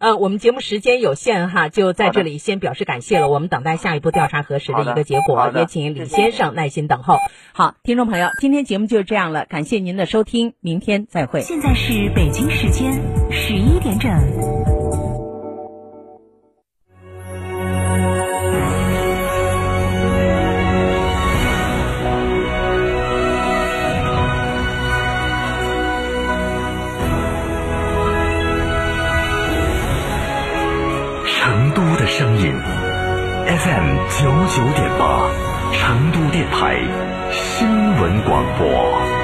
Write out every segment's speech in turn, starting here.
呃，我们节目时间有限哈，就在这里先表示感谢了。我们等待下一步调查核实的一个结果，也请李先生耐心等候。好，听众朋友，今天节目就是这样了，感谢您的收听，明天再会。现在是北京时间十一点整。FM 九九点八，成都电台新闻广播。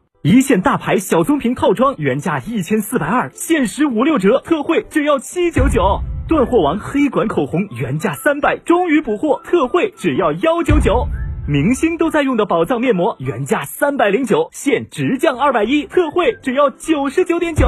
一线大牌小棕瓶套装原价一千四百二，限时五六折，特惠只要七九九。断货王黑管口红原价三百，终于补货，特惠只要幺九九。明星都在用的宝藏面膜原价三百零九，现直降二百一，特惠只要九十九点九。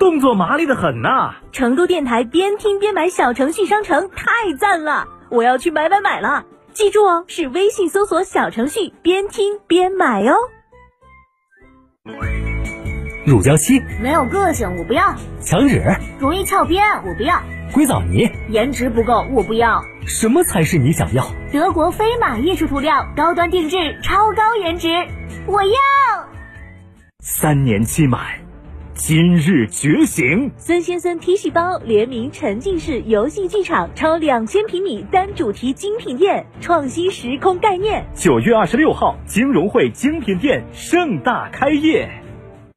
动作麻利的很呐！成都电台边听边买小程序商城太赞了，我要去买买买了！记住哦，是微信搜索小程序边听边买哦。乳胶漆没有个性，我不要；墙纸容易翘边，我不要；硅藻泥颜值不够，我不要。什么才是你想要？德国飞马艺术涂料，高端定制，超高颜值，我要。三年期满。今日觉醒，孙先生 T 恤包联名沉浸式游戏剧场，超两千平米单主题精品店，创新时空概念。九月二十六号，金融汇精品店盛大开业。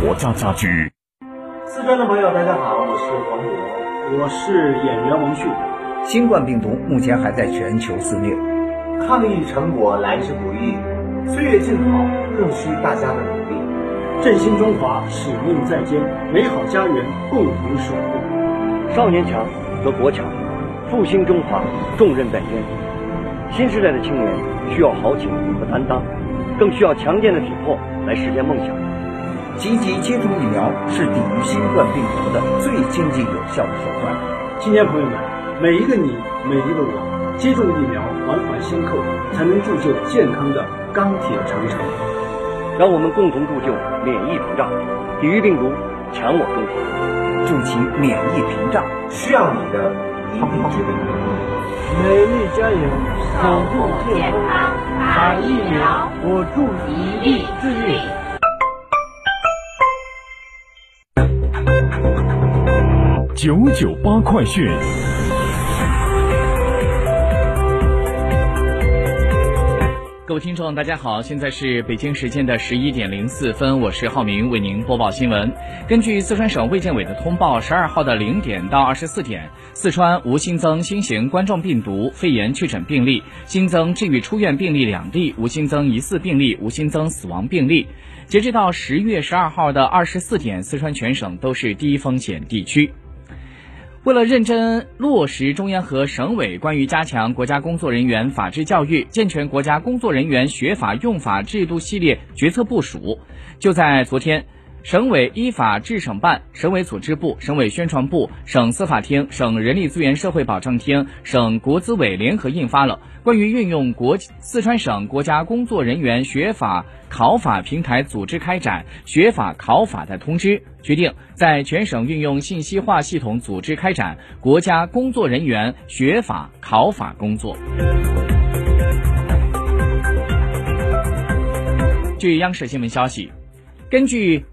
国家家居，四川的朋友，大家好，我是黄渤，我是演员王迅。新冠病毒目前还在全球肆虐，抗疫成果来之不易，岁月静好更需大家的努力。振兴中华使命在肩，美好家园共同守护。少年强则国强，复兴中华重任在肩。新时代的青年需要豪情和担当，更需要强健的体魄来实现梦想。积极接种疫苗是抵御新冠病毒的最经济有效的手段。青年朋友们，每一个你，每一个我，接种疫苗，环环相扣，才能铸就健康的钢铁长城。让我们共同铸就免疫屏障，抵御病毒，强我中华，筑起免疫屏障，需要你的一臂之力。美丽加油，守护健康，打疫苗，我助一臂之力。九九八快讯。各位听众，大家好，现在是北京时间的十一点零四分，我是浩明，为您播报新闻。根据四川省卫健委的通报，十二号的零点到二十四点，四川无新增新型冠状病毒肺炎确诊病例，新增治愈出院病例两例，无新增疑似病例，无新增死亡病例。截止到十月十二号的二十四点，四川全省都是低风险地区。为了认真落实中央和省委关于加强国家工作人员法治教育、健全国家工作人员学法用法制度系列决策部署，就在昨天。省委依法治省办、省委组织部、省委宣传部、省司法厅、省人力资源社会保障厅、省国资委联合印发了 关于运用国四川省国家工作人员学法考法平台组织开展学法考法的通知，决定在全省运用信息化系统组织开展国家工作人员学法考法工作。据央视新闻消息，根据。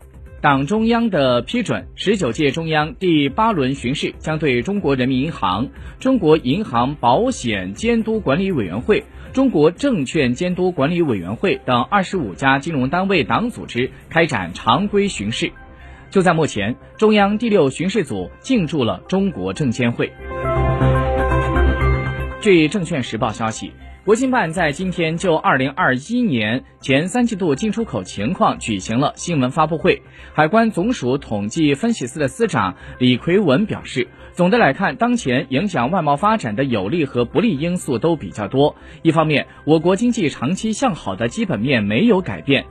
党中央的批准，十九届中央第八轮巡视将对中国人民银行、中国银行保险监督管理委员会、中国证券监督管理委员会等二十五家金融单位党组织开展常规巡视。就在目前，中央第六巡视组进驻了中国证监会。据证券时报消息。国新办在今天就二零二一年前三季度进出口情况举行了新闻发布会。海关总署统计分析司的司长李奎文表示，总的来看，当前影响外贸发展的有利和不利因素都比较多。一方面，我国经济长期向好的基本面没有改变，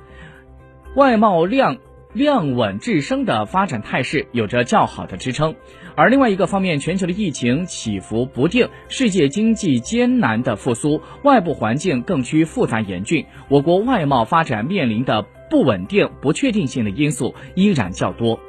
外贸量。量稳质升的发展态势有着较好的支撑，而另外一个方面，全球的疫情起伏不定，世界经济艰难的复苏，外部环境更趋复杂严峻，我国外贸发展面临的不稳定、不确定性的因素依然较多。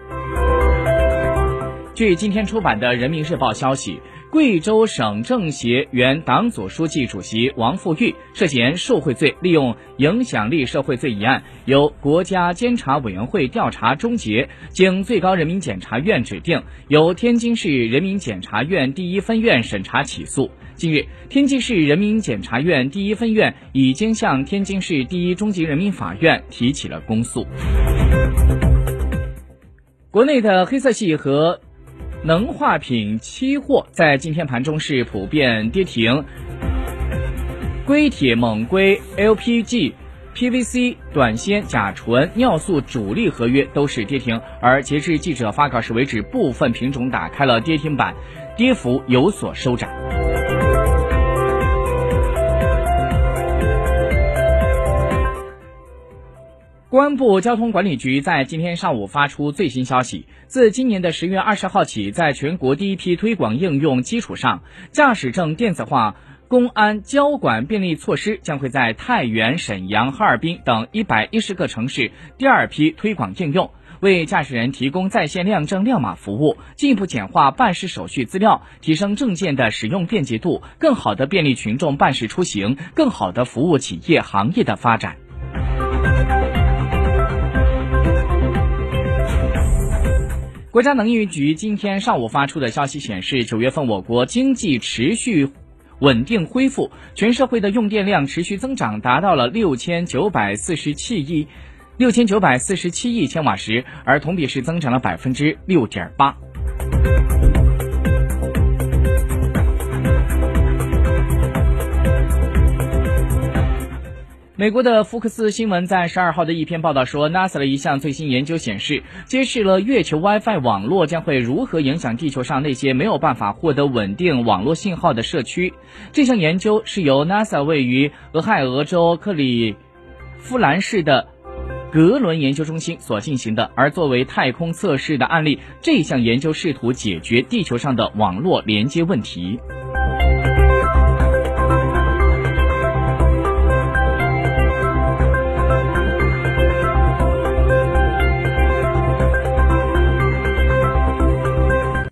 据今天出版的《人民日报》消息。贵州省政协原党组书记、主席王富玉涉嫌受贿罪，利用影响力受贿罪一案，由国家监察委员会调查终结，经最高人民检察院指定，由天津市人民检察院第一分院审查起诉。近日，天津市人民检察院第一分院已经向天津市第一中级人民法院提起了公诉。国内的黑色系和。能化品期货在今天盘中是普遍跌停，硅铁、锰硅、LPG、PVC、短纤、甲醇、尿素主力合约都是跌停，而截至记者发稿时为止，部分品种打开了跌停板，跌幅有所收窄。公安部交通管理局在今天上午发出最新消息，自今年的十月二十号起，在全国第一批推广应用基础上，驾驶证电子化公安交管便利措施将会在太原、沈阳、哈尔滨等一百一十个城市第二批推广应用，为驾驶人提供在线亮证亮码服务，进一步简化办事手续资料，提升证件的使用便捷度，更好的便利群众办事出行，更好的服务企业行业的发展。国家能源局今天上午发出的消息显示，九月份我国经济持续稳定恢复，全社会的用电量持续增长，达到了六千九百四十七亿六千九百四十七亿千瓦时，而同比是增长了百分之六点八。美国的福克斯新闻在十二号的一篇报道说，NASA 的一项最新研究显示，揭示了月球 WiFi 网络将会如何影响地球上那些没有办法获得稳定网络信号的社区。这项研究是由 NASA 位于俄亥俄州克里夫兰市的格伦研究中心所进行的。而作为太空测试的案例，这项研究试图解决地球上的网络连接问题。